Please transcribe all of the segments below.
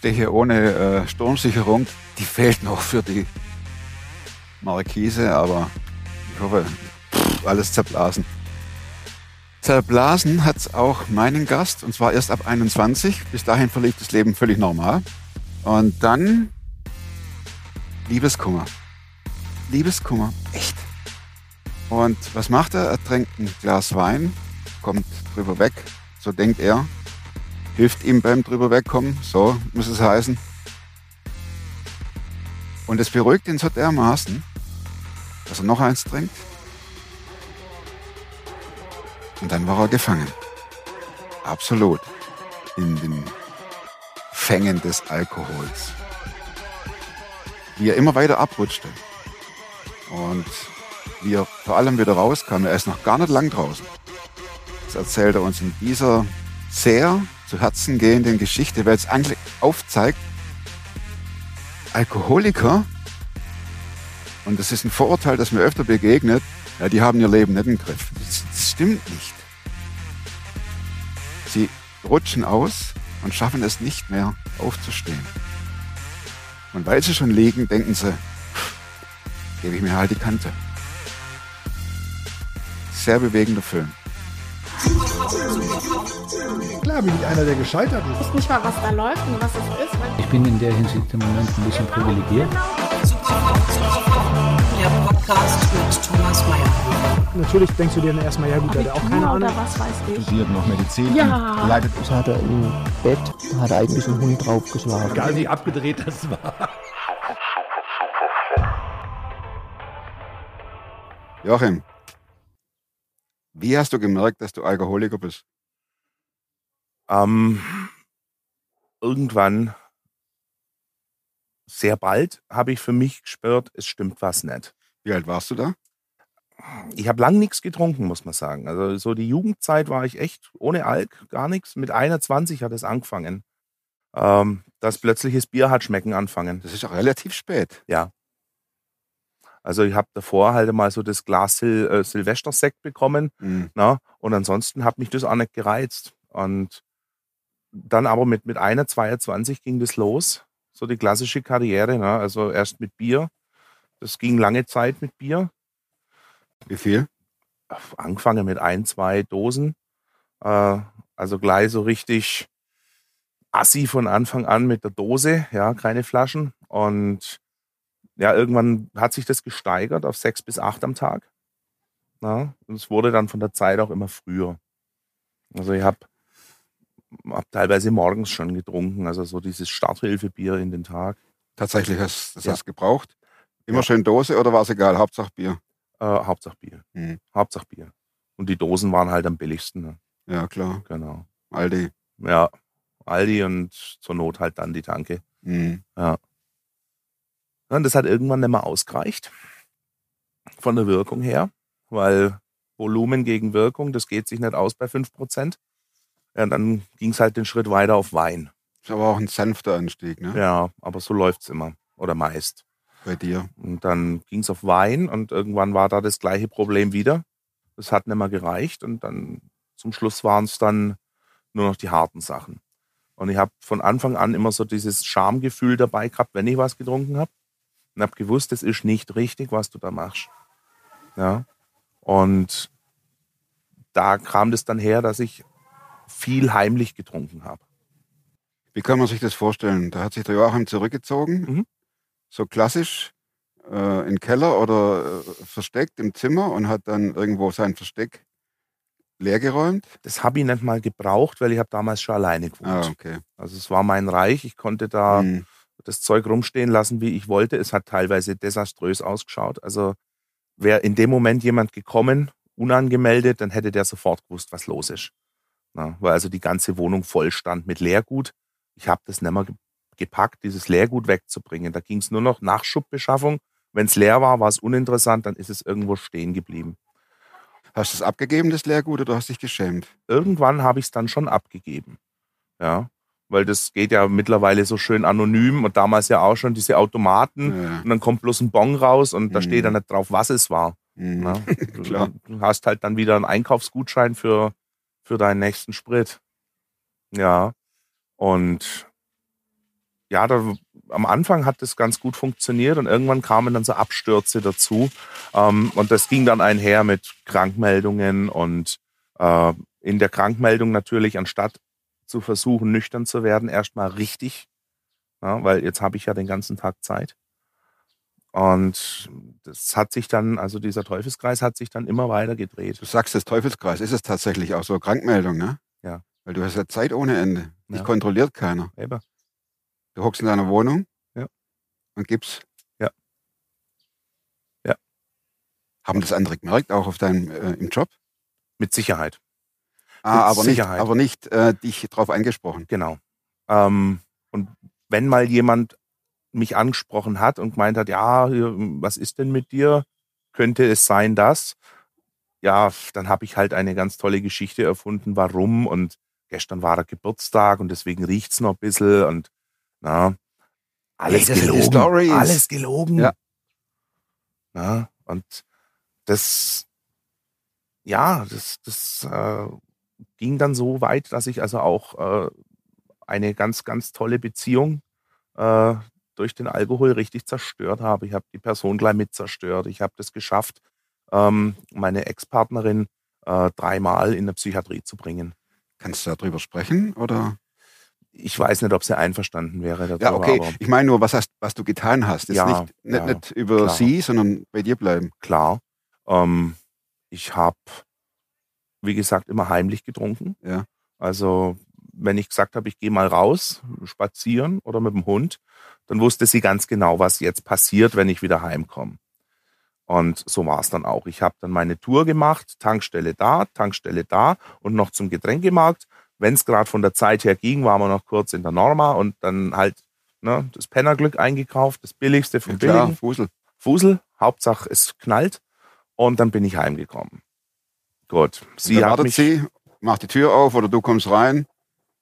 stehe hier ohne äh, Sturmsicherung. Die fehlt noch für die Markise, aber ich hoffe, pff, alles zerblasen. Zerblasen hat es auch meinen Gast, und zwar erst ab 21. Bis dahin verlief das Leben völlig normal. Und dann Liebeskummer. Liebeskummer, echt. Und was macht er? Er trinkt ein Glas Wein, kommt drüber weg, so denkt er, hilft ihm beim drüber wegkommen, so muss es heißen. Und es beruhigt ihn so dermaßen, dass er noch eins trinkt. Und dann war er gefangen. Absolut. In den Fängen des Alkohols. Wie er immer weiter abrutschte. Und wie er vor allem wieder rauskam, er ist noch gar nicht lang draußen. Das erzählt er uns in dieser sehr zu Herzen gehenden Geschichte, weil es eigentlich aufzeigt, Alkoholiker, und das ist ein Vorurteil, das mir öfter begegnet, ja, die haben ihr Leben nicht im Griff. Das, das stimmt nicht. Sie rutschen aus und schaffen es nicht mehr aufzustehen. Und weil sie schon liegen, denken sie, gebe ich mir halt die Kante. Sehr bewegender Film. Klar bin ich einer, der gescheitert ist. Ich weiß nicht mal, was da läuft und was es ist. Ich bin in der Hinsicht im Moment ein bisschen privilegiert. Der Podcast mit Thomas Mayer. Natürlich denkst du dir dann erstmal, ja gut, der hat auch keine Ahnung. was weiß ich. studiert noch Medizin. Ja. Leidet Das hat er im Bett, hat er eigentlich einen Hund draufgeschlagen. Egal wie abgedreht das war. Joachim, wie hast du gemerkt, dass du Alkoholiker bist? Ähm, irgendwann, sehr bald, habe ich für mich gespürt, es stimmt was nicht. Wie alt warst du da? Ich habe lang nichts getrunken, muss man sagen. Also so die Jugendzeit war ich echt ohne Alk, gar nichts. Mit 21 hat es angefangen. Ähm, das plötzliches Bier hat schmecken anfangen. Das ist auch relativ spät. Ja. Also ich habe davor halt mal so das Glas Sil äh, Silvestersekt bekommen. Mhm. Na? Und ansonsten hat mich das auch nicht gereizt. Und dann aber mit, mit einer 22 ging das los. So die klassische Karriere. Ne? Also erst mit Bier. Das ging lange Zeit mit Bier. Wie viel? Angefangen mit ein, zwei Dosen. Äh, also gleich so richtig assi von Anfang an mit der Dose. Ja, keine Flaschen. Und ja, irgendwann hat sich das gesteigert auf sechs bis acht am Tag. Ja, und es wurde dann von der Zeit auch immer früher. Also ich habe hab teilweise morgens schon getrunken, also so dieses Starthilfebier in den Tag. Tatsächlich hast das Ja. hast du gebraucht? Immer Ja. schön Dose oder war es egal? Hauptsache Bier. Äh, Hauptsache Bier. Mhm. Hauptsache Bier. Und die Dosen waren halt am billigsten. Ne? Ja, klar. Genau. Aldi. Ja, Aldi und zur Not halt dann die Tanke. Mhm. Ja, Und das hat irgendwann nicht mehr ausgereicht. Von der Wirkung her. Weil Volumen gegen Wirkung, das geht sich nicht aus bei 5%. Ja, dann ging es halt den Schritt weiter auf Wein. Ist aber auch ein sanfter Anstieg, ne? Ja, aber so läuft's immer. Oder meist. Bei dir. Und dann ging es auf Wein und irgendwann war da das gleiche Problem wieder. Das hat nicht mehr gereicht und dann zum Schluss waren es dann nur noch die harten Sachen. Und ich habe von Anfang an immer so dieses Schamgefühl dabei gehabt, wenn ich was getrunken habe. Und habe gewusst, das ist nicht richtig, was du da machst. Ja. Und da kam das dann her, dass ich viel heimlich getrunken habe. Wie kann man sich das vorstellen? Da hat sich der Joachim zurückgezogen. Mhm. So klassisch äh, in den Keller oder äh, versteckt im Zimmer und hat dann irgendwo sein Versteck leergeräumt. Das habe ich nicht mal gebraucht, weil ich habe damals schon alleine gewohnt. Ah, okay. Also es war mein Reich. Ich konnte da Mhm. das Zeug rumstehen lassen, wie ich wollte. Es hat teilweise desaströs ausgeschaut. Also wäre in dem Moment jemand gekommen, unangemeldet, dann hätte der sofort gewusst, was los ist. Na, weil also die ganze Wohnung voll stand mit Leergut. Ich habe das nicht mehr ge- gepackt, dieses Leergut wegzubringen. Da ging es nur noch Nachschubbeschaffung. Wenn es leer war, war es uninteressant, dann ist es irgendwo stehen geblieben. Hast du es abgegeben, das Leergut, oder hast dich geschämt? irgendwann habe ich es dann schon abgegeben. Ja, weil das geht ja mittlerweile so schön anonym und damals ja auch schon diese Automaten Ja. und dann kommt bloß ein Bon raus und da Mhm. steht dann nicht drauf, was es war. Mhm. Ja? Du, Klar. du hast halt dann wieder einen Einkaufsgutschein für, für deinen nächsten Sprit. Ja, und ja, da, am Anfang hat das ganz gut funktioniert und irgendwann kamen dann so Abstürze dazu. Ähm, und das ging dann einher mit Krankmeldungen und äh, in der Krankmeldung natürlich, anstatt zu versuchen, nüchtern zu werden, erstmal richtig. Ja, weil jetzt habe ich ja den ganzen Tag Zeit. Und das hat sich dann, also dieser Teufelskreis hat sich dann immer weiter gedreht. Du sagst das Teufelskreis, ist es tatsächlich auch so Krankmeldung, ne? Ja. Weil du hast ja Zeit ohne Ende. Dich Ja. kontrolliert keiner. Eben. Du hockst in deiner Wohnung Ja. und gibst. Ja. Ja. Haben das andere gemerkt, auch auf deinem äh, im Job? Mit Sicherheit. Ah, Mit aber nicht, Sicherheit. aber nicht äh, dich drauf angesprochen. Genau. Ähm, und wenn mal jemand mich angesprochen hat und gemeint hat, ja, was ist denn mit dir? Könnte es sein, dass? Ja, dann habe ich halt eine ganz tolle Geschichte erfunden, warum. Und gestern war der Geburtstag und deswegen riecht's noch ein bisschen und na, alles Hey, gelogen. Alles gelogen. Ja. Na, und das, ja, das, das äh, ging dann so weit, dass ich also auch äh, eine ganz, ganz tolle Beziehung äh, durch den Alkohol richtig zerstört habe. Ich habe die Person gleich mit zerstört. Ich habe das geschafft, ähm, meine Ex-Partnerin äh, dreimal in der Psychiatrie zu bringen. Kannst du darüber sprechen? Oder? Ich weiß nicht, ob sie einverstanden wäre. Darüber, Ja, okay. Ich meine nur, was, hast, was du getan hast. Jetzt Ja, nicht, nicht, ja, nicht über klar. sie, sondern bei dir bleiben. klar. Ähm, ich habe, wie gesagt, immer heimlich getrunken. Ja. Also wenn ich gesagt habe, ich gehe mal raus, spazieren oder mit dem Hund, dann wusste sie ganz genau, was jetzt passiert, wenn ich wieder heimkomme. Und so war es dann auch. Ich habe dann meine Tour gemacht, Tankstelle da, Tankstelle da und noch zum Getränkemarkt. Wenn es gerade von der Zeit her ging, waren wir noch kurz in der Norma und dann halt ne, das Pennerglück eingekauft, das billigste vom Ja, klar, billigen. Fusel. Fusel, Hauptsache es knallt und dann bin ich heimgekommen. Gut, sie hat wartet mich, sie, macht die Tür auf oder du kommst rein.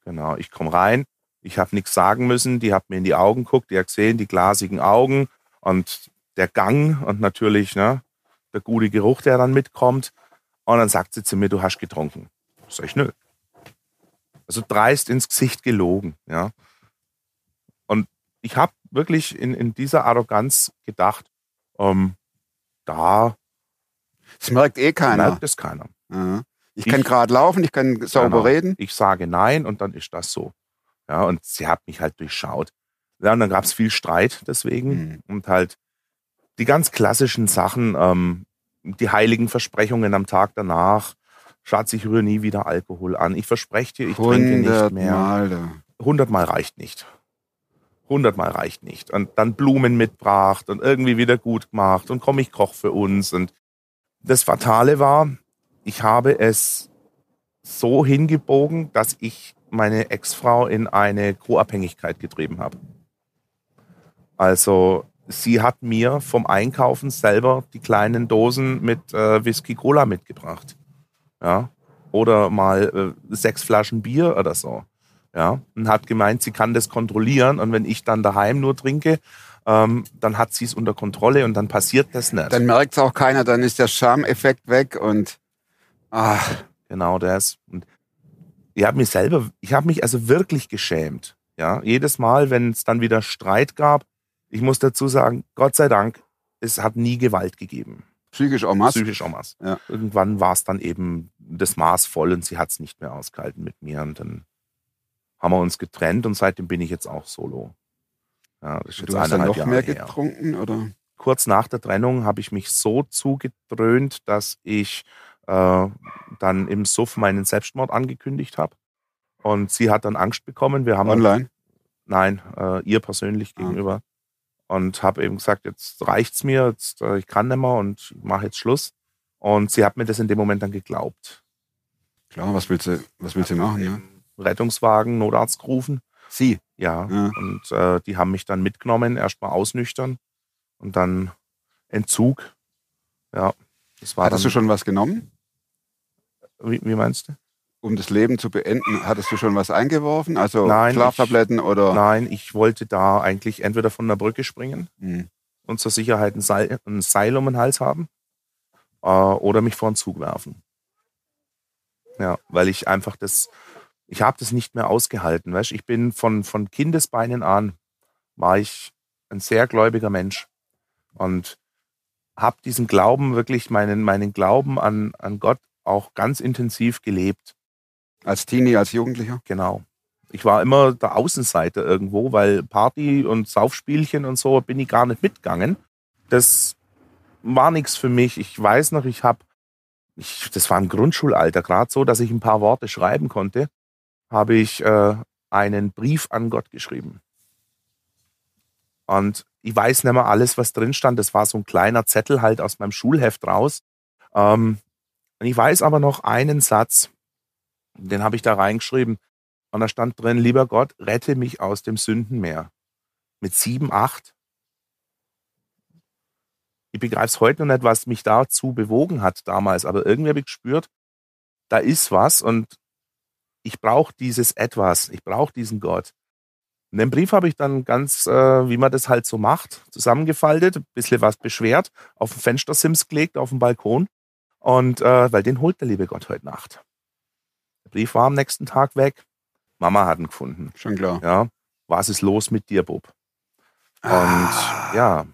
Genau, ich komme rein, ich habe nichts sagen müssen, die hat mir in die Augen geguckt, die hat gesehen, die glasigen Augen und der Gang und natürlich ne, der gute Geruch, der dann mitkommt und dann sagt sie zu mir, du hast getrunken. Sag ich, nö. Also dreist ins Gesicht gelogen, ja. Und ich habe wirklich in, in dieser Arroganz gedacht, ähm, da Das merkt eh keiner. merkt es keiner. Ja. Ich, Ich- kann gerade laufen, ich kann sauber Genau. reden. Ich sage nein und dann ist das so. Ja, und sie hat mich halt durchschaut. Ja, und dann gab es viel Streit deswegen Hm. und halt die ganz klassischen Sachen, ähm, die heiligen Versprechungen am Tag danach. Schatz, ich rühre nie wieder Alkohol an. Ich verspreche dir, ich trinke nicht mehr. Hundertmal. da. Hundertmal reicht nicht. Hundertmal reicht nicht. Und dann Blumen mitbracht und irgendwie wieder gut gemacht und komm, ich koch für uns. Und das Fatale war, ich habe es so hingebogen, dass ich meine Ex-Frau in eine Co-Abhängigkeit getrieben habe. Also sie hat mir vom Einkaufen selber die kleinen Dosen mit äh, Whisky Cola mitgebracht. Ja. Oder mal äh, sechs Flaschen Bier oder so. Ja. Und hat gemeint, sie kann das kontrollieren und wenn ich dann daheim nur trinke, ähm, dann hat sie es unter Kontrolle und dann passiert das nicht. Dann merkt es auch keiner, dann ist der Schameffekt weg und ach, Genau das. Und ich habe mich selber, ich habe mich also wirklich geschämt. Ja, jedes Mal, wenn es dann wieder Streit gab, ich muss dazu sagen, Gott sei Dank, es hat nie Gewalt gegeben. psychisch auch was. Psychisch auch was. Ja. Irgendwann war es dann eben das Maß voll und sie hat es nicht mehr ausgehalten mit mir und dann haben wir uns getrennt und seitdem bin ich jetzt auch solo. Ja, das ist jetzt Du hast dann noch mehr Jahre her getrunken oder? kurz nach der Trennung habe ich mich so zugedröhnt, dass ich äh, dann im Suff meinen Selbstmord angekündigt habe. Und sie hat dann Angst bekommen. Wir haben Online? nein, äh, ihr persönlich Ah. gegenüber. Und habe eben gesagt, jetzt reicht's mir, jetzt, äh, ich kann nicht mehr und mache jetzt Schluss. Und sie hat mir das in dem Moment dann geglaubt. Klar, was willst du, was willst du machen? Ja? Rettungswagen, Notarzt gerufen. Sie. Ja. Ja. Und äh, die haben mich dann mitgenommen, erstmal ausnüchtern und dann Entzug. Ja. Das war Hattest dann, du schon was genommen, Wie, wie meinst du? um das Leben zu beenden? Hattest du schon was eingeworfen? Also Nein, Schlaftabletten oder? Nein, ich wollte da eigentlich entweder von der Brücke springen Hm. und zur Sicherheit ein Seil, ein Seil um den Hals haben äh, oder mich vor den Zug werfen. Ja, weil ich einfach das, ich habe das nicht mehr ausgehalten. Weißt? Ich bin von, von Kindesbeinen an, war ich ein sehr gläubiger Mensch und habe diesen Glauben wirklich, meinen, meinen Glauben an, an Gott auch ganz intensiv gelebt. Als Teenie, als Jugendlicher? Genau. Ich war immer der Außenseiter irgendwo, weil Party und Saufspielchen und so bin ich gar nicht mitgegangen. Das war nichts für mich. Ich weiß noch, ich habe, ich, das war im Grundschulalter gerade so, dass ich ein paar Worte schreiben konnte, habe ich äh, einen Brief an Gott geschrieben. Und ich weiß nicht mehr alles, was drin stand. Das war so ein kleiner Zettel halt aus meinem Schulheft raus. Ähm, ich weiß aber noch einen Satz, den habe ich da reingeschrieben. Und da stand drin, lieber Gott, rette mich aus dem Sündenmeer. Mit sieben, acht. Ich begreife es heute noch nicht, was mich dazu bewogen hat damals, aber irgendwie habe ich gespürt, da ist was und ich brauche dieses Etwas, ich brauche diesen Gott. Und den Brief habe ich dann ganz, äh, wie man das halt so macht, zusammengefaltet, ein bisschen was beschwert, auf den Fenstersims gelegt, auf den Balkon. Und äh, weil den holt der liebe Gott heute Nacht. Der Brief war am nächsten Tag weg. Mama hat ihn gefunden. Schon klar. Ja. Was ist los mit dir, Bub? Und Ah. ja,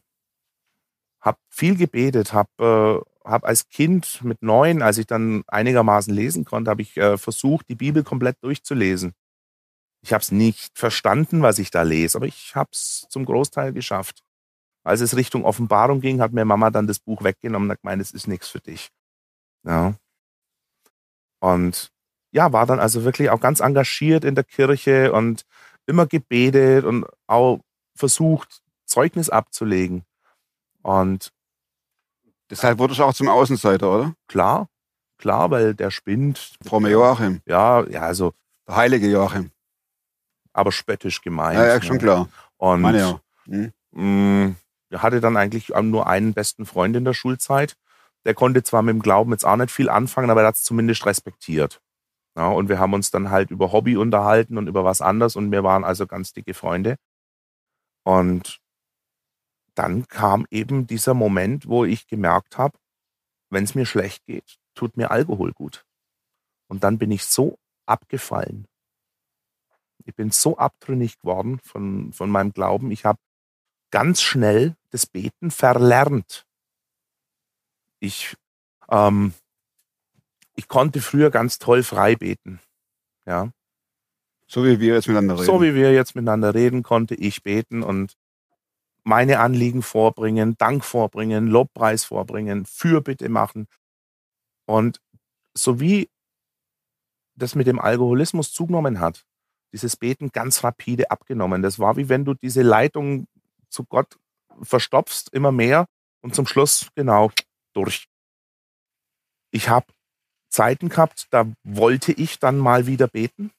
hab viel gebetet, hab, äh, hab als Kind mit neun, als ich dann einigermaßen lesen konnte, habe ich äh, versucht, die Bibel komplett durchzulesen. Ich habe es nicht verstanden, was ich da lese, aber ich habe es zum Großteil geschafft. Als es Richtung Offenbarung ging, hat mir Mama dann das Buch weggenommen und hat gemeint, es ist nichts für dich. Ja. Und ja, war dann also wirklich auch ganz engagiert in der Kirche und immer gebetet und auch versucht, Zeugnis abzulegen. Und Deshalb wurdest du auch zum Außenseiter, oder? klar, klar, weil der spinnt. Fromme Joachim. Ja, ja, also, Der heilige Joachim. aber spöttisch gemeint. Ja, ja, schon ne? klar. Und Meine ja. Hm. mh, er hatte dann eigentlich nur einen besten Freund in der Schulzeit. Der konnte zwar mit dem Glauben jetzt auch nicht viel anfangen, aber er hat es zumindest respektiert. Ja, und wir haben uns dann halt über Hobby unterhalten und über was anderes und wir waren also ganz dicke Freunde. Und dann kam eben dieser Moment, wo ich gemerkt habe, wenn es mir schlecht geht, tut mir Alkohol gut. Und dann bin ich so abgefallen. Ich bin so abtrünnig geworden von, von meinem Glauben. Ich habe ganz schnell das Beten verlernt. Ich, ähm, ich konnte früher ganz toll frei beten. Ja. So wie wir jetzt miteinander reden. So wie wir jetzt miteinander reden, konnte ich beten und meine Anliegen vorbringen, Dank vorbringen, Lobpreis vorbringen, Fürbitte machen. Und so wie das mit dem Alkoholismus zugenommen hat, dieses Beten ganz rapide abgenommen. Das war wie wenn du diese Leitung zu Gott verstopfst, immer mehr und zum Schluss genau durch. Ich habe Zeiten gehabt, da wollte ich dann mal wieder beten,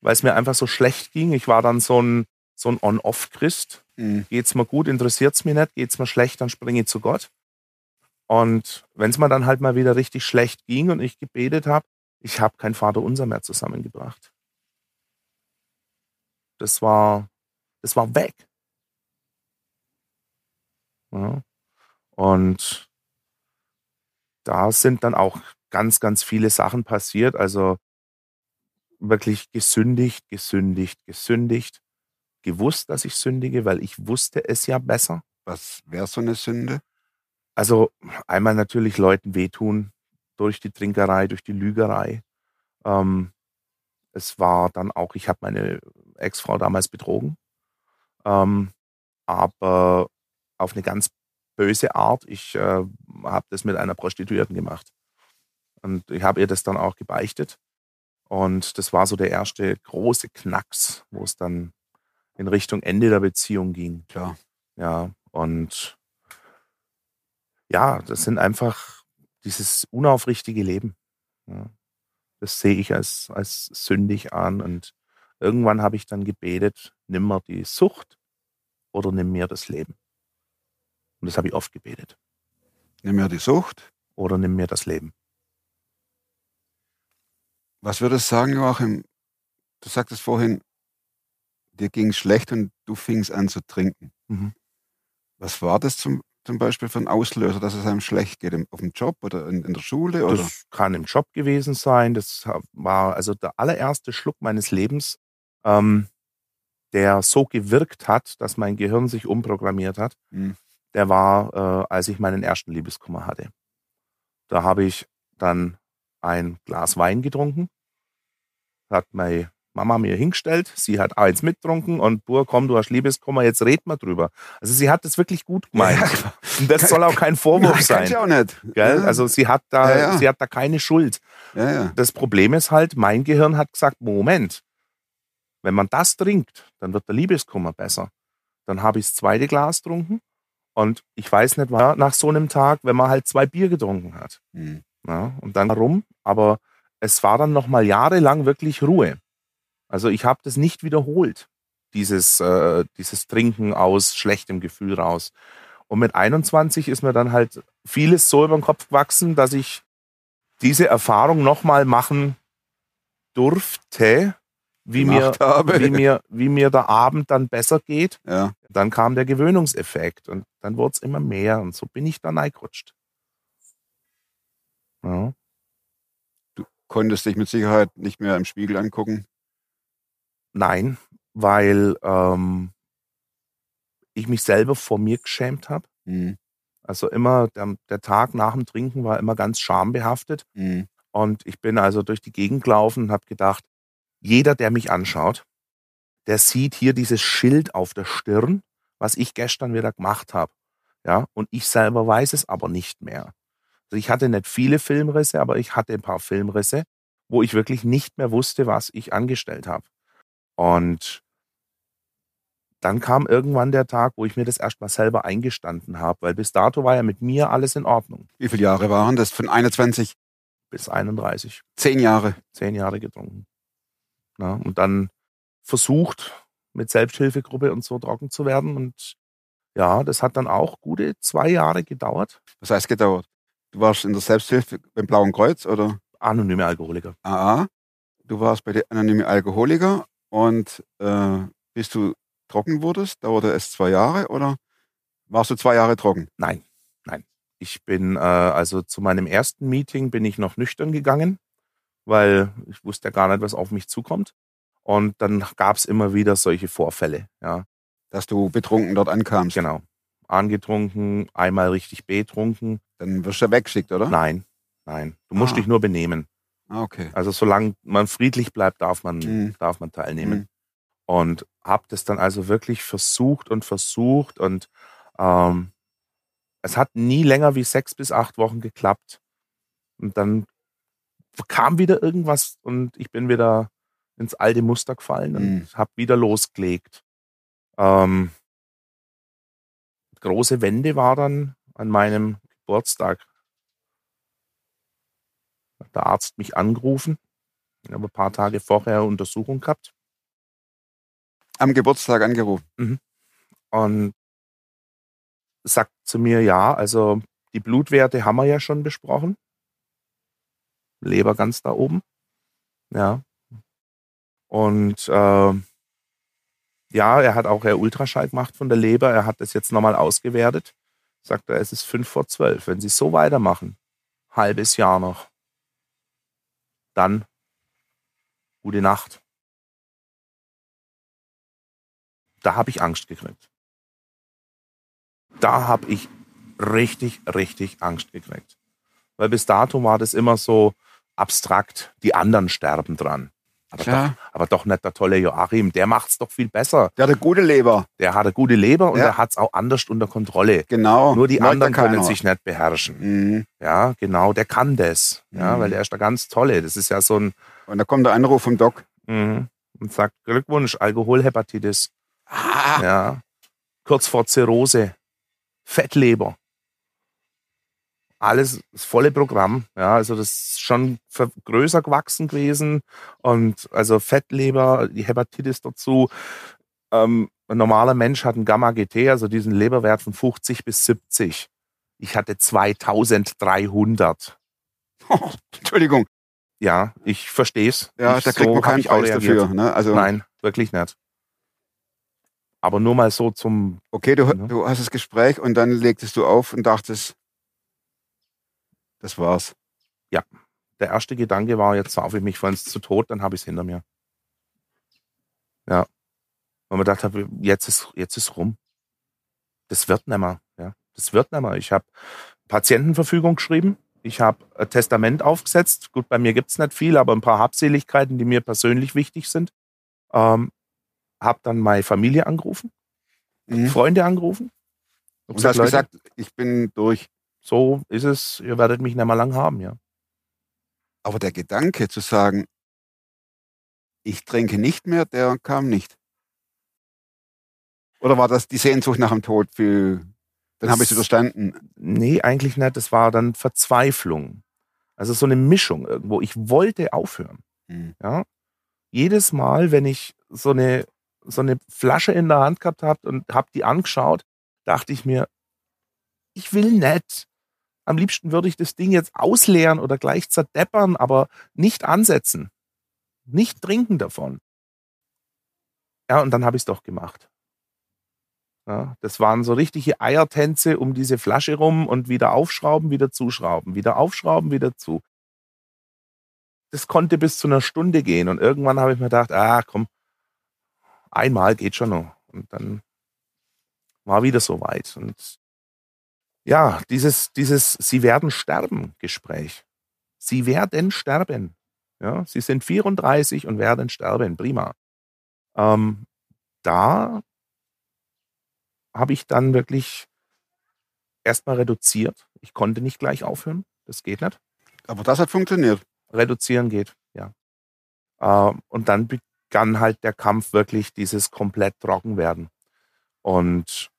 weil es mir einfach so schlecht ging. Ich war dann so ein, so ein On-Off-Christ. Hm. Geht's mir gut, interessiert's mich nicht. Geht's mir schlecht, dann springe ich zu Gott. Und wenn es mir dann halt mal wieder richtig schlecht ging und ich gebetet habe, ich habe kein Vater unser mehr zusammengebracht. Das war, das war weg. Ja. Und da sind dann auch ganz, ganz viele Sachen passiert. Also wirklich gesündigt, gesündigt, gesündigt. Gewusst, dass ich sündige, weil ich wusste es ja besser. Was wäre so eine Sünde? Also einmal natürlich Leuten wehtun durch die Trinkerei, durch die Lügerei. Ähm, es war dann auch, ich habe meine Ex-Frau damals betrogen, ähm, aber auf eine ganz böse Art. Ich äh, habe das mit einer Prostituierten gemacht. Und ich habe ihr das dann auch gebeichtet. Und das war so der erste große Knacks, wo es dann in Richtung Ende der Beziehung ging. Klar. Ja, und ja, das sind einfach dieses unaufrichtige Leben. Ja, das sehe ich als, als sündig an. Und irgendwann habe ich dann gebetet, nimm mir die Sucht oder nimm mir das Leben. Und das habe ich oft gebetet. Nimm mir die Sucht. Oder nimm mir das Leben. Was würdest du sagen, Joachim? Du sagtest vorhin, dir ging es schlecht und du fingst an zu trinken. Mhm. Was war das zum, zum Beispiel für ein Auslöser, dass es einem schlecht geht? Im- Auf dem Job oder in, in der Schule? Oder? Das kann im Job gewesen sein. Das war also der allererste Schluck meines Lebens. Ähm, der so gewirkt hat, dass mein Gehirn sich umprogrammiert hat, Hm. Der war, äh, als ich meinen ersten Liebeskummer hatte. Da habe ich dann ein Glas Wein getrunken, hat meine Mama mir hingestellt, sie hat eins mitgetrunken und Bur, komm, du hast Liebeskummer, jetzt red mal drüber. Also sie hat das wirklich gut gemeint. Und das soll auch kein Vorwurf Nein, sein. kann's ja auch nicht. Gell? Ja. Also sie hat da, Ja, ja. sie hat da keine Schuld. ja, ja. Das Problem ist halt, mein Gehirn hat gesagt, Moment, wenn man das trinkt, dann wird der Liebeskummer besser. Dann habe ich das zweite Glas getrunken und ich weiß nicht, war nach so einem Tag, wenn man halt zwei Bier getrunken hat. Hm. Ja, und dann warum? Aber es war dann noch mal jahrelang wirklich Ruhe. Also ich habe das nicht wiederholt, dieses, äh, dieses Trinken aus schlechtem Gefühl raus. Und mit 21 ist mir dann halt vieles so über den Kopf gewachsen, dass ich diese Erfahrung noch mal machen durfte, wie mir, habe. wie, mir, wie mir der Abend dann besser geht. ja. Dann kam der Gewöhnungseffekt und dann wurde es immer mehr und so bin ich dann reingerutscht. Ja. Konntest dich mit Sicherheit nicht mehr im Spiegel angucken. Nein, weil ähm, ich mich selber vor mir geschämt habe. Hm. Also immer, der, der Tag nach dem Trinken war immer ganz schambehaftet. Hm. Und ich bin also durch die Gegend gelaufen und habe gedacht, jeder, der mich anschaut, der sieht hier dieses Schild auf der Stirn, was ich gestern wieder gemacht habe. Ja, und ich selber weiß es aber nicht mehr. Also ich hatte nicht viele Filmrisse, aber ich hatte ein paar Filmrisse, wo ich wirklich nicht mehr wusste, was ich angestellt habe. Und dann kam irgendwann der Tag, wo ich mir das erstmal selber eingestanden habe, weil bis dato war ja mit mir alles in Ordnung. Wie viele Jahre waren das? Von 21, Bis 31. zehn Jahre. zehn Jahre getrunken. Na, und dann versucht, mit Selbsthilfegruppe und so trocken zu werden. Und ja, das hat dann auch gute zwei Jahre gedauert. Was heißt gedauert? Du warst in der Selbsthilfe beim Blauen Kreuz oder Anonyme Alkoholiker. AA. Du warst bei den anonymen Alkoholiker und äh, bis du trocken wurdest, dauerte es zwei Jahre oder warst du zwei Jahre trocken? Nein, nein. Ich bin, äh, also zu meinem ersten Meeting bin ich noch nüchtern gegangen, weil ich wusste ja gar nicht, was auf mich zukommt. Und dann gab es immer wieder solche Vorfälle. Ja, Dass du betrunken dort ankamst. genau. Angetrunken, einmal richtig betrunken. Dann wirst du ja weggeschickt, oder? Nein, nein. Du musst Ah. dich nur benehmen. Ah, okay. Also solange man friedlich bleibt, darf man, Mhm. darf man teilnehmen. Mhm. Und habe das dann also wirklich versucht und versucht und ähm, es hat nie länger wie sechs bis acht Wochen geklappt. Und dann kam wieder irgendwas und ich bin wieder ins alte Muster gefallen und Mhm. habe wieder losgelegt. Ähm, große Wende war dann an meinem Geburtstag. Hat der Arzt mich angerufen. Ich habe ein paar Tage vorher Untersuchung gehabt. Am Geburtstag angerufen. und sagt zu mir, ja, also die Blutwerte haben wir ja schon besprochen. Leber ganz da oben. Ja. Und äh, ja, er hat auch einen Ultraschall gemacht von der Leber. Er hat das jetzt nochmal ausgewertet. Sagt er, es ist fünf vor zwölf. Wenn Sie so weitermachen, halbes Jahr noch, dann gute Nacht. Da habe ich Angst gekriegt. Da habe ich richtig, richtig Angst gekriegt. Weil bis dato war das immer so abstrakt, die anderen sterben dran. Aber, Klar. doch, aber doch nicht der tolle Joachim, der macht's doch viel besser. Der hat eine gute Leber. Der hat eine gute Leber und Ja. der hat's auch anders unter Kontrolle. Genau. Nur die Merkt anderen können sich nicht beherrschen. Mhm. Ja, genau, der kann das. Ja, Mhm. weil der ist der ganz tolle. Das ist ja so ein, Und da kommt der Anruf vom Doc. mhm, und sagt Glückwunsch, Alkoholhepatitis. Ah, Ja. Kurz vor Zirrhose. Fettleber. Alles das volle Programm. Ja, also das ist schon größer gewachsen gewesen. Und also Fettleber, die Hepatitis dazu. Ähm, ein normaler Mensch hat einen Gamma-GT, also diesen Leberwert von 50 bis 70. Ich hatte 2300. Entschuldigung. Ja, ich verstehe es. Ja, ich, da kriegt man hab keinen Preis dafür. Ne? Also, Nein, wirklich nicht. Aber nur mal so zum okay, du, Ja. du hast das Gespräch und dann legtest du auf und dachtest, das war's. der erste Gedanke war, jetzt saufe ich mich vollends zu tot, dann habe ich es hinter mir. Ja. Weil man gedacht habe, jetzt ist, jetzt ist rum. Das wird nimmer, ja. Das wird nimmer. Ich habe Patientenverfügung geschrieben. Ich habe ein Testament aufgesetzt. Gut, bei mir gibt's nicht viel, aber ein paar Habseligkeiten, die mir persönlich wichtig sind. Ähm, habe dann meine Familie angerufen, Mhm. Freunde angerufen. Hab Und du hast Leute, gesagt, ich bin durch. So ist es, ihr werdet mich nicht mehr lang haben, ja. Aber der Gedanke zu sagen, ich trinke nicht mehr, der kam nicht. Oder war das die Sehnsucht nach dem Tod? Für, dann habe ich es überstanden. Nee, eigentlich nicht. Das war dann Verzweiflung. Also so eine Mischung irgendwo. Ich wollte aufhören. Hm. Ja. Jedes Mal, wenn ich so eine, so eine Flasche in der Hand gehabt habe und habe die angeschaut, dachte ich mir, ich will nicht. Am liebsten würde ich das Ding jetzt ausleeren oder gleich zerdeppern, aber nicht ansetzen. Nicht trinken davon. Ja, und dann habe ich es doch gemacht. Ja, das waren so richtige Eiertänze um diese Flasche rum und wieder aufschrauben, wieder zuschrauben, wieder aufschrauben, wieder zu. Das konnte bis zu einer Stunde gehen und irgendwann habe ich mir gedacht, ah komm, einmal geht schon noch. Und dann war wieder so weit. Und ja, dieses, dieses Sie werden sterben Gespräch. Sie werden sterben. Ja, Sie sind 34 und werden sterben. Prima. Ähm, da habe ich dann wirklich erstmal reduziert. Ich konnte nicht gleich aufhören. Das geht nicht. Aber das hat funktioniert. Reduzieren geht, ja. Äh, und dann begann halt der Kampf wirklich dieses komplett trocken werden. Und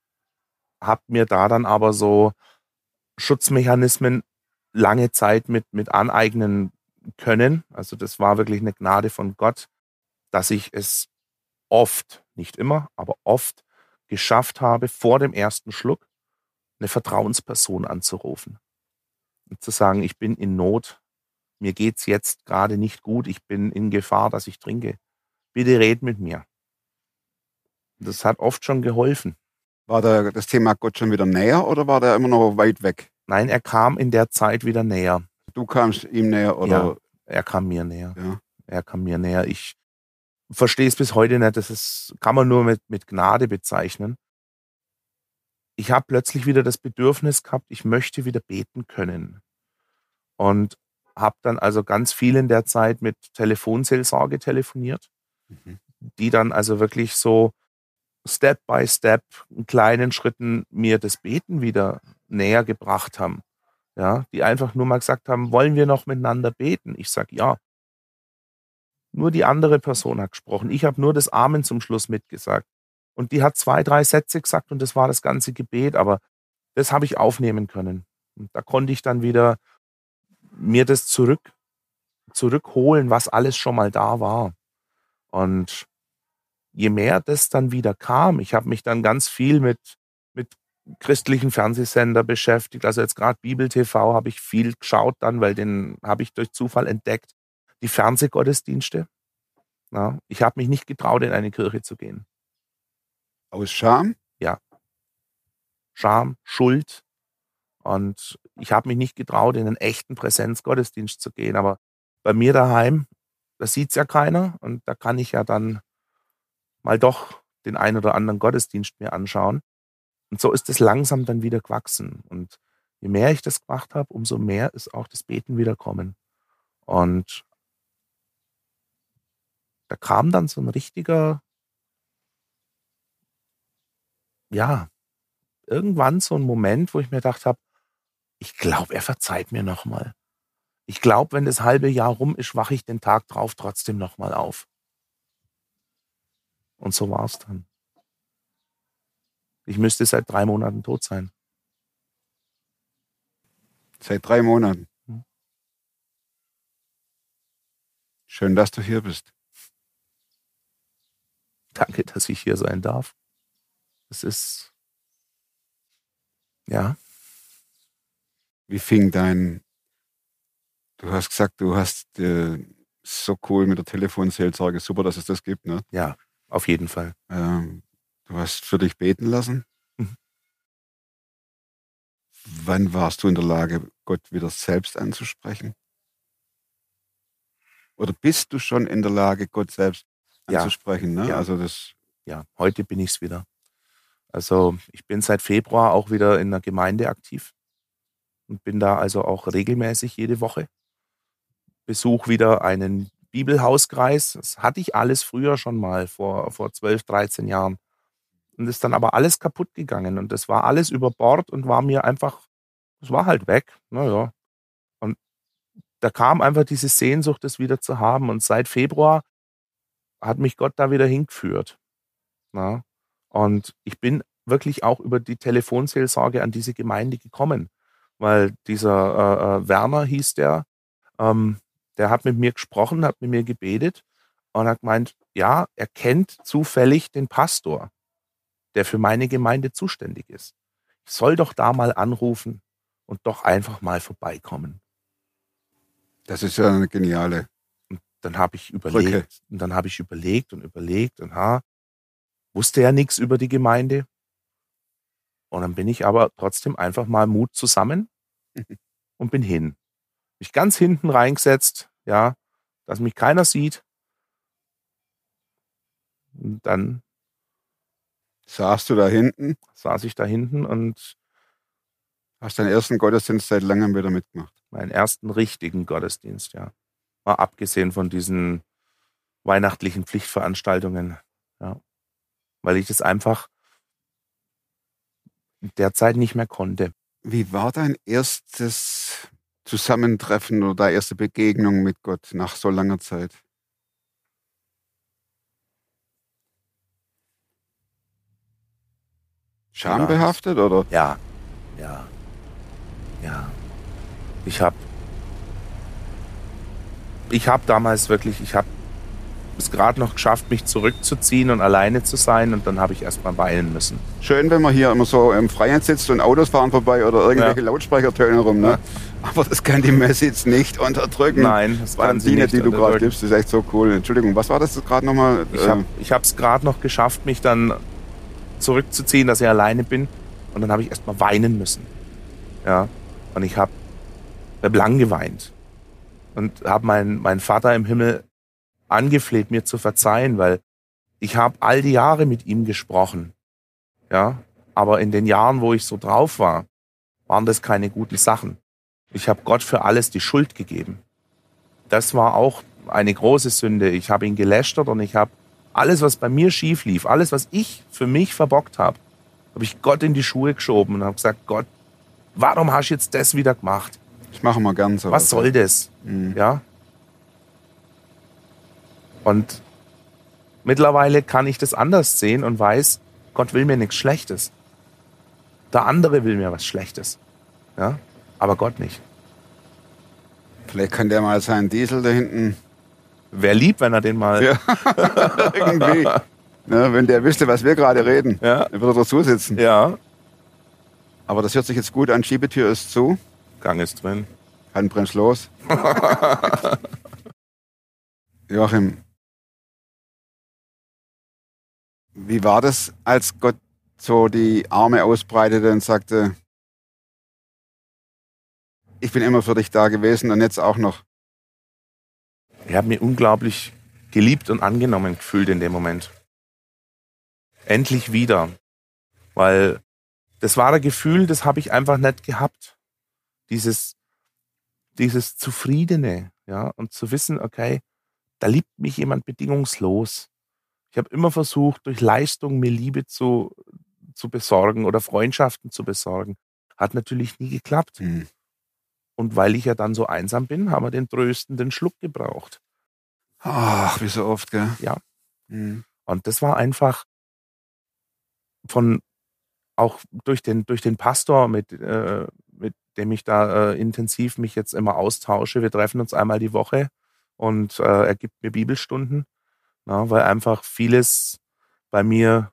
habe mir da dann aber so Schutzmechanismen lange Zeit mit, mit aneignen können. Also das war wirklich eine Gnade von Gott, dass ich es oft, nicht immer, aber oft geschafft habe, vor dem ersten Schluck eine Vertrauensperson anzurufen und zu sagen, ich bin in Not, mir geht's jetzt gerade nicht gut, ich bin in Gefahr, dass ich trinke. Bitte red mit mir. Das hat oft schon geholfen. War da das Thema Gott schon wieder näher oder war der immer noch weit weg? Nein, er kam in der Zeit wieder näher. Du kamst ihm näher oder? Ja. Er kam mir näher. Ja. Er kam mir näher. Ich verstehe es bis heute nicht. Das ist, kann man nur mit, mit Gnade bezeichnen. Ich habe plötzlich wieder das Bedürfnis gehabt, ich möchte wieder beten können. Und habe dann also ganz viel in der Zeit mit Telefonseelsorge telefoniert, Mhm. die dann also wirklich so Step by Step in kleinen Schritten mir das Beten wieder näher gebracht haben. Ja, die einfach nur mal gesagt haben, wollen wir noch miteinander beten? Ich sag ja. Nur die andere Person hat gesprochen. Ich habe nur das Amen zum Schluss mitgesagt. Und die hat zwei, drei Sätze gesagt und das war das ganze Gebet, aber das habe ich aufnehmen können. Und da konnte ich dann wieder mir das zurück, zurückholen, was alles schon mal da war. Und je mehr das dann wieder kam, ich habe mich dann ganz viel mit, mit christlichen Fernsehsender beschäftigt. Also jetzt gerade Bibel TV habe ich viel geschaut dann, weil den habe ich durch Zufall entdeckt. Die Fernsehgottesdienste. Ja, ich habe mich nicht getraut, in eine Kirche zu gehen. Aus Scham? Scham, Schuld. Und ich habe mich nicht getraut, in einen echten Präsenzgottesdienst zu gehen. Aber bei mir daheim, da sieht's ja keiner. Und da kann ich ja dann mal doch den einen oder anderen Gottesdienst mir anschauen. Und so ist es langsam dann wieder gewachsen. Und je mehr ich das gemacht habe, umso mehr ist auch das Beten wieder kommen. Und da kam dann so ein richtiger, ja, irgendwann so ein Moment, wo ich mir gedacht habe, ich glaube, er verzeiht mir nochmal. Ich glaube, wenn das halbe Jahr rum ist, wache ich den Tag drauf trotzdem nochmal auf. Und so war es dann. Ich müsste seit drei Monaten tot sein. Seit drei Monaten. Hm. Schön, dass du hier bist. Danke, dass ich hier sein darf. Es ist, ja, Wie fing dein, du hast gesagt, du hast äh, so cool mit der Telefonseelsorge, super, dass es das gibt, ne? ja, auf jeden Fall. Ähm, du hast für dich beten lassen. Mhm. Wann warst du in der Lage, Gott wieder selbst anzusprechen? Oder bist du schon in der Lage, Gott selbst Ja. anzusprechen? Ne? Ja. Also das ja, heute bin ich es wieder. Also ich bin seit Februar auch wieder in der Gemeinde aktiv und bin da also auch regelmäßig jede Woche. Besuch wieder einen Bibelhauskreis. Das hatte ich alles früher schon mal, vor, vor 12, 13 Jahren. Und ist dann aber alles kaputt gegangen und das war alles über Bord und war mir einfach, es war halt weg. Naja. Und da kam einfach diese Sehnsucht, das wieder zu haben. Und seit Februar hat mich Gott da wieder hingeführt. Na? Und ich bin wirklich auch über die Telefonseelsorge an diese Gemeinde gekommen, weil dieser äh, äh, Werner hieß der, ähm, der hat mit mir gesprochen, hat mit mir gebetet und hat gemeint, ja, er kennt zufällig den Pastor, der für meine Gemeinde zuständig ist. Ich soll doch da mal anrufen und doch einfach mal vorbeikommen. Das ist ja eine geniale. Und dann habe ich überlegt, Brücke. und dann habe ich überlegt und überlegt und ha, wusste ja nichts über die Gemeinde. Und dann bin ich aber trotzdem einfach mal Mut zusammen und bin hin. Mich ganz hinten reingesetzt, ja, dass mich keiner sieht. Und dann Saßt du da hinten, saß ich da hinten und hast deinen ersten Gottesdienst seit langem wieder mitgemacht. meinen ersten richtigen Gottesdienst, ja. Mal abgesehen von diesen weihnachtlichen Pflichtveranstaltungen, ja. Weil ich das einfach derzeit nicht mehr konnte. Wie war dein erstes Zusammentreffen oder erste Begegnung mit Gott nach so langer Zeit? Schambehaftet oder? Ja, ja, ja. Ich habe, ich habe damals wirklich, ich habe es gerade noch geschafft, mich zurückzuziehen und alleine zu sein und dann habe ich erst mal weinen müssen. Schön, wenn man hier immer so im Freien sitzt und Autos fahren vorbei oder irgendwelche Ja. Lautsprechertöne rum. Ne? Aber das kann die Message nicht unterdrücken. Nein, das kann sie nicht die du gerade gibst, ist echt so cool. Entschuldigung, was war das gerade nochmal? Ich habe es gerade noch geschafft, mich dann zurückzuziehen, dass ich alleine bin. Und dann habe ich erst mal weinen müssen. Ja. Und ich habe hab lang geweint. Und habe meinen mein Vater im Himmel angefleht, mir zu verzeihen, weil ich habe all die Jahre mit ihm gesprochen. Ja. Aber in den Jahren, wo ich so drauf war, waren das keine guten Sachen. Ich habe Gott für alles die Schuld gegeben. Das war auch eine große Sünde. Ich habe ihn gelästert und ich habe alles, was bei mir schief lief, alles, was ich für mich verbockt habe, habe ich Gott in die Schuhe geschoben und habe gesagt, Gott, warum hast du jetzt das wieder gemacht? ich mache mal so. Was soll das? Mhm. Ja. Und mittlerweile kann ich das anders sehen und weiß, Gott will mir nichts Schlechtes. Der andere will mir was Schlechtes. Ja. Aber Gott nicht. Vielleicht kann der mal seinen Diesel da hinten Wäre lieb, wenn er den mal. Ja. irgendwie. Ne, wenn der wüsste, was wir gerade reden, Ja. dann würde er dazu sitzen. ja. Aber das hört sich jetzt gut an. Schiebetür ist zu. Gang ist drin. Handbremse los. Joachim, wie war das, als Gott so die Arme ausbreitete und sagte, ich bin immer für dich da gewesen und jetzt auch noch. Ich habe mich unglaublich geliebt und angenommen gefühlt in dem Moment. Endlich wieder. Weil das war ein Gefühl, das habe ich einfach nicht gehabt. Dieses, dieses Zufriedene, ja, und zu wissen, okay, da liebt mich jemand bedingungslos. Ich habe immer versucht, durch Leistung mir Liebe zu, zu besorgen oder Freundschaften zu besorgen. Hat natürlich nie geklappt. Hm. Und weil ich ja dann so einsam bin, haben wir den tröstenden Schluck gebraucht. Ach, wie so oft, gell? Ja. Hm. Und das war einfach von auch durch den durch den Pastor, mit äh, mit dem ich da äh, intensiv mich jetzt immer austausche. Wir treffen uns einmal die Woche und äh, er gibt mir Bibelstunden, na, weil einfach vieles bei mir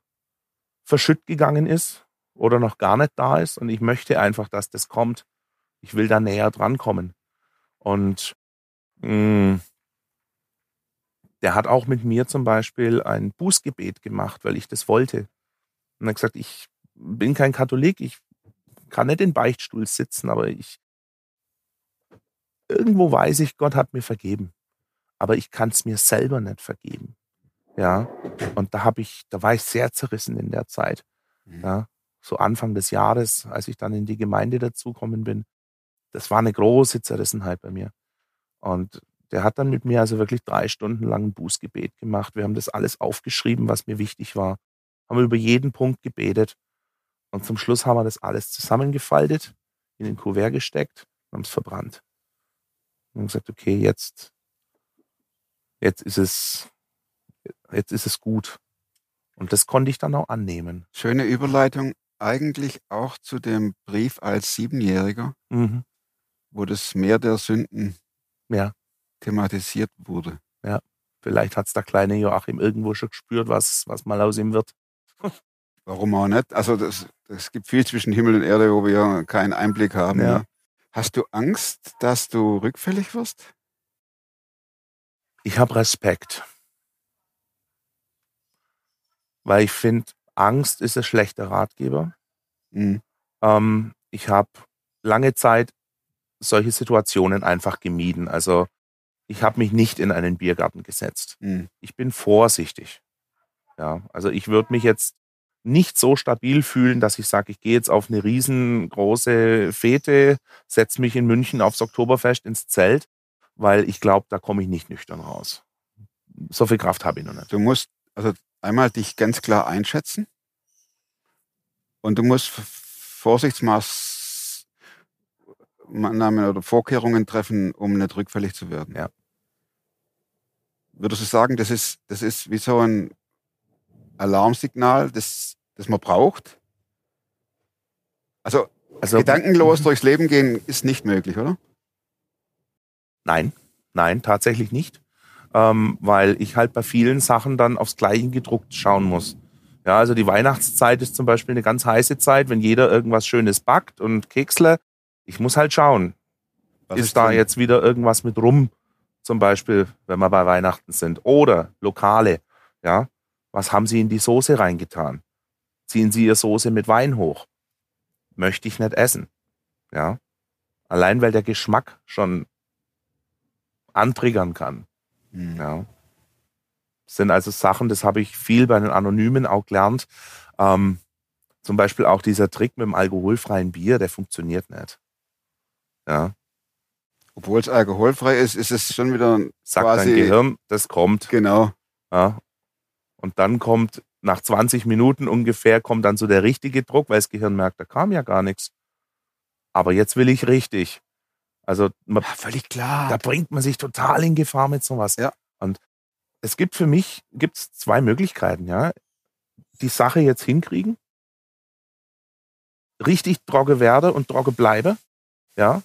verschütt gegangen ist oder noch gar nicht da ist und ich möchte einfach, dass das kommt. Ich will da näher dran kommen. Und mh, der hat auch mit mir zum Beispiel ein Bußgebet gemacht, weil ich das wollte. Und er hat gesagt, ich bin kein Katholik, ich kann nicht in Beichtstuhl sitzen, aber ich irgendwo weiß ich, Gott hat mir vergeben. Aber ich kann es mir selber nicht vergeben. Ja, und da habe ich, da war ich sehr zerrissen in der Zeit. Mhm. Ja, so Anfang des Jahres, als ich dann in die Gemeinde dazukommen bin, das war eine große Zerrissenheit bei mir. Und der hat dann mit mir also wirklich drei Stunden lang ein Bußgebet gemacht. Wir haben das alles aufgeschrieben, was mir wichtig war. Haben über jeden Punkt gebetet. Und zum Schluss haben wir das alles zusammengefaltet, in den Kuvert gesteckt und haben es verbrannt. Und haben gesagt, okay, jetzt, jetzt ist es, jetzt ist es gut. Und das konnte ich dann auch annehmen. Schöne Überleitung eigentlich auch zu dem Brief als Siebenjähriger, Mhm. wo das Meer der Sünden Ja. thematisiert wurde. Vielleicht hat's der kleine Joachim irgendwo schon gespürt, was, was mal aus ihm wird. Warum auch nicht? Also es gibt viel zwischen Himmel und Erde, wo wir keinen Einblick haben. Ja. Ne? Hast du Angst, dass du rückfällig wirst? Ich habe Respekt. Weil ich finde, Angst ist ein schlechter Ratgeber. Mhm. Ähm, ich habe lange Zeit solche Situationen einfach gemieden. Also ich habe mich nicht in einen Biergarten gesetzt. Mhm. Ich bin vorsichtig. Ja, also ich würde mich jetzt nicht so stabil fühlen, dass ich sage, ich gehe jetzt auf eine riesengroße Fete, setze mich in München aufs Oktoberfest ins Zelt, weil ich glaube, da komme ich nicht nüchtern raus. So viel Kraft habe ich noch nicht. Du musst also einmal dich ganz klar einschätzen und du musst Vorsichtsmaßnahmen oder Vorkehrungen treffen, um nicht rückfällig zu werden. Ja. Würdest du sagen, das ist, das ist wie so ein Alarmsignal, das, das man braucht? Also, Also gedankenlos durchs Leben gehen ist nicht möglich, oder? Nein, nein, tatsächlich nicht. Ähm, weil ich halt bei vielen Sachen dann aufs Gleiche gedruckt schauen muss. Ja, also die Weihnachtszeit ist zum Beispiel eine ganz heiße Zeit, wenn jeder irgendwas Schönes backt und Keksle. Ich muss halt schauen, Was ist, da drin? jetzt wieder irgendwas mit rum, zum Beispiel, wenn wir bei Weihnachten sind. Oder Lokale, ja. Was haben Sie in die Soße reingetan? Ziehen Sie Ihre Soße mit Wein hoch? Möchte ich nicht essen. Ja. Allein weil der Geschmack schon antriggern kann. Hm. Ja. Das sind also Sachen, das habe ich viel bei den Anonymen auch gelernt. Ähm, zum Beispiel auch dieser Trick mit dem alkoholfreien Bier, der funktioniert nicht. Ja. Obwohl es alkoholfrei ist, ist es schon wieder Sagt quasi dein Gehirn, das kommt. genau. Ja. Und dann kommt nach 20 Minuten ungefähr kommt dann so der richtige Druck, weil das Gehirn merkt, da kam ja gar nichts. Aber jetzt will ich richtig. Also man, Ja, völlig klar. da bringt man sich total in Gefahr mit sowas. Ja. Und es gibt für mich gibt's zwei Möglichkeiten, ja. Die Sache jetzt hinkriegen, richtig trocken werde und trocken bleibe, ja.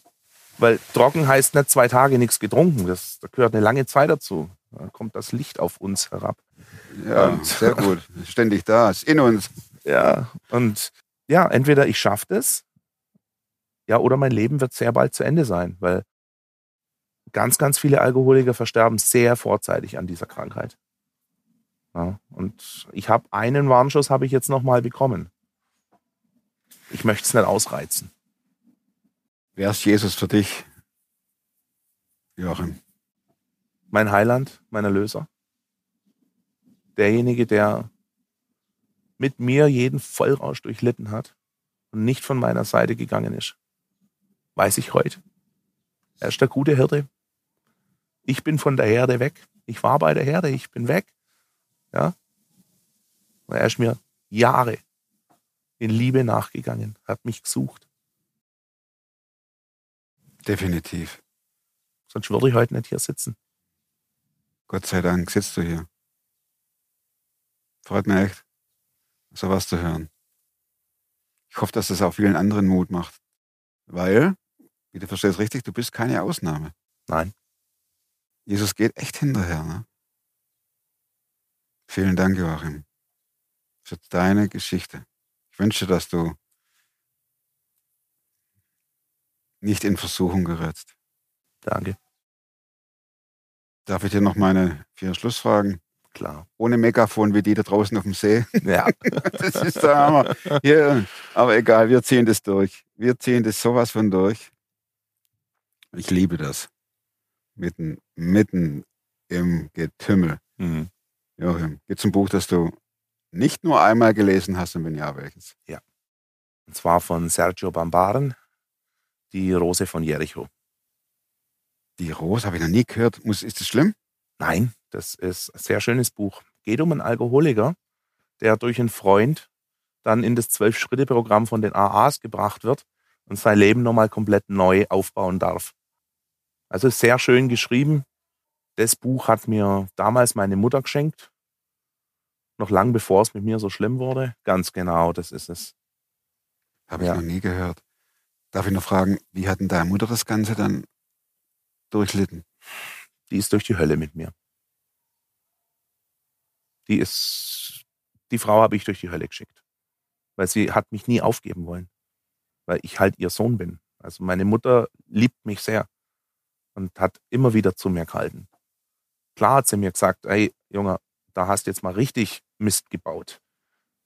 Weil trocken heißt nicht zwei Tage nichts getrunken. Das, da gehört eine lange Zeit dazu. Da kommt das Licht auf uns herab. Ja, Und- sehr gut. Ständig da, ist in uns. Ja, und ja, entweder ich schaffe das, ja, oder mein Leben wird sehr bald zu Ende sein, weil ganz, ganz viele Alkoholiker versterben sehr vorzeitig an dieser Krankheit. Ja, und ich habe einen Warnschuss habe ich jetzt nochmal bekommen. Ich möchte es nicht ausreizen. Wer ist Jesus für dich, Joachim? Mein Heiland, mein Erlöser. Derjenige, der mit mir jeden Vollrausch durchlitten hat und nicht von meiner Seite gegangen ist. Weiß ich heute. Er ist der gute Hirte. Ich bin von der Herde weg. Ich war bei der Herde, ich bin weg. Ja. Und er ist mir Jahre in Liebe nachgegangen, hat mich gesucht. Definitiv. Sonst würde ich heute nicht hier sitzen. Gott sei Dank sitzt du hier. Freut mich echt, sowas zu hören. Ich hoffe, dass das auch vielen anderen Mut macht. Weil, wie du verstehst richtig, du bist keine Ausnahme. Nein. Jesus geht echt hinterher. Ne? Vielen Dank, Joachim, für deine Geschichte. Ich wünsche, dass du nicht in Versuchung gerätst. Danke. Darf ich dir noch meine vier Schlussfragen? Klar. Ohne Megafon wie die da draußen auf dem See. Ja. Das ist der Hammer. Ja, aber egal, wir ziehen das durch. Wir ziehen das sowas von durch. Ich liebe das. Mitten, mitten im Getümmel. Mhm. Joachim, gibt es ein Buch, das du nicht nur einmal gelesen hast und wenn ja, welches? Und zwar von Sergio Bambaren, Die Rose von Jericho. Die Rose habe ich noch nie gehört. Muss, ist das schlimm? Nein, das ist ein sehr schönes Buch. Geht um einen Alkoholiker, der durch einen Freund dann in das Zwölf-Schritte-Programm von den AAs gebracht wird und sein Leben nochmal komplett neu aufbauen darf. Also sehr schön geschrieben. Das Buch hat mir damals meine Mutter geschenkt. Noch lang bevor es mit mir so schlimm wurde. Ganz genau, das ist es. Habe ich Ja. noch nie gehört. Darf ich noch fragen, wie hat denn deine Mutter das Ganze dann durchlitten? Die ist durch die Hölle mit mir. Die ist, die Frau habe ich durch die Hölle geschickt. Weil sie hat mich nie aufgeben wollen. Weil ich halt ihr Sohn bin. Also meine Mutter liebt mich sehr und hat immer wieder zu mir gehalten. Klar hat sie mir gesagt, ey, Junge, da hast du jetzt mal richtig Mist gebaut.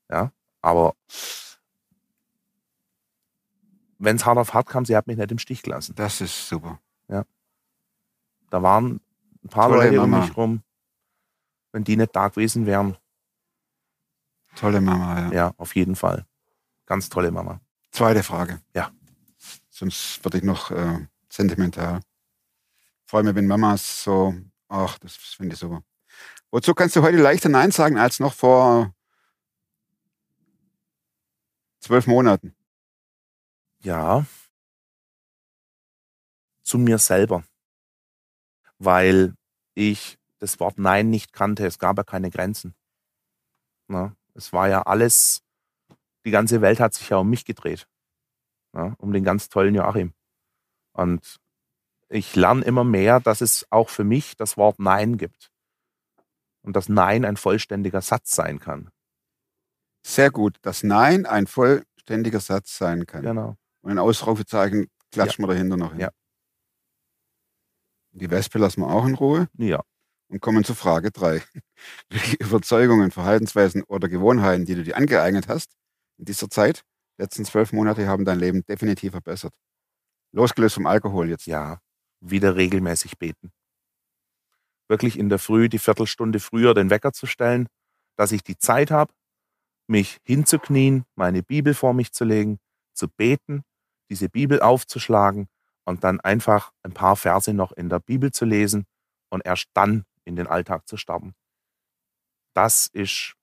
Ja, aber wenn es hart auf hart kam, sie hat mich nicht im Stich gelassen. Das ist super. Da waren ein paar Tolle Leute um Mama. mich rum. Wenn die nicht da gewesen wären, Tolle Mama, ja. ja, auf jeden Fall. Ganz tolle Mama. Zweite Frage. Ja. Sonst werde ich noch äh, sentimental. Vor allem, wenn Mamas so, ach, das finde ich super. Wozu kannst du heute leichter Nein sagen als noch vor zwölf Monaten? Ja. Zu mir selber. Weil ich das Wort Nein nicht kannte. Es gab ja keine Grenzen. Na, es war ja alles, die ganze Welt hat sich ja um mich gedreht. Na, um den ganz tollen Joachim. Und ich lerne immer mehr, dass es auch für mich das Wort Nein gibt. Und dass Nein ein vollständiger Satz sein kann. Sehr gut, dass Nein ein vollständiger Satz sein kann. Genau. Und ein Ausrufezeichen klatschen wir dahinter noch hin. Ja. Die Wespe lassen wir auch in Ruhe Ja. und kommen zu Frage drei. Welche Überzeugungen, Verhaltensweisen oder Gewohnheiten, die du dir angeeignet hast in dieser Zeit, letzten zwölf Monate, haben dein Leben definitiv verbessert. Losgelöst vom Alkohol jetzt. ja, wieder regelmäßig beten. Wirklich in der Früh die Viertelstunde früher den Wecker zu stellen, dass ich die Zeit habe, mich hinzuknien, meine Bibel vor mich zu legen, zu beten, diese Bibel aufzuschlagen und dann einfach ein paar Verse noch in der Bibel zu lesen und erst dann in den Alltag zu starten. Das ist,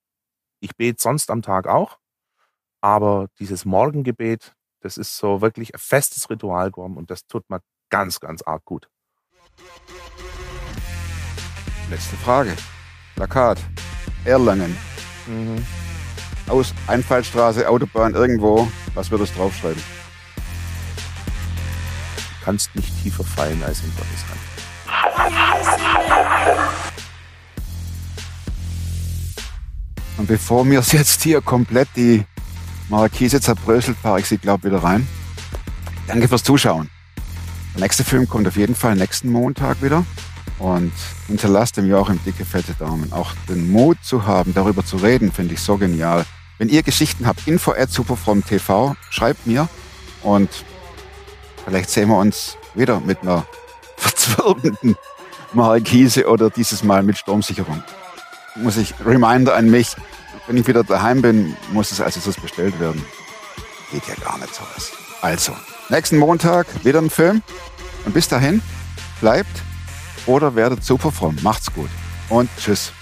ich bete sonst am Tag auch, aber dieses Morgengebet, das ist so wirklich ein festes Ritual geworden und das tut mir ganz, ganz arg gut. Letzte Frage. Plakat. Erlangen. Mhm. Aus Einfallstraße, Autobahn, irgendwo. Was wird es draufschreiben? Du kannst nicht tiefer fallen als in Gottes Hand. Und bevor mir jetzt hier komplett die Markise zerbröselt, fahre ich sie, glaube wieder rein. Danke fürs Zuschauen. Der nächste Film kommt auf jeden Fall nächsten Montag wieder. Und hinterlasst dem Joachim dicke, fette Daumen. Auch den Mut zu haben, darüber zu reden, finde ich so genial. Wenn ihr Geschichten habt, info at superfromtv, schreibt mir. Und vielleicht sehen wir uns wieder mit einer verzwirbelnden Markise oder dieses Mal mit Sturmsicherung muss ich Reminder an mich, wenn ich wieder daheim bin, muss es als erstes bestellt werden. Geht ja gar nicht sowas. Also, nächsten Montag wieder ein Film. Und bis dahin, bleibt oder werdet super fromm. Macht's gut. Und tschüss.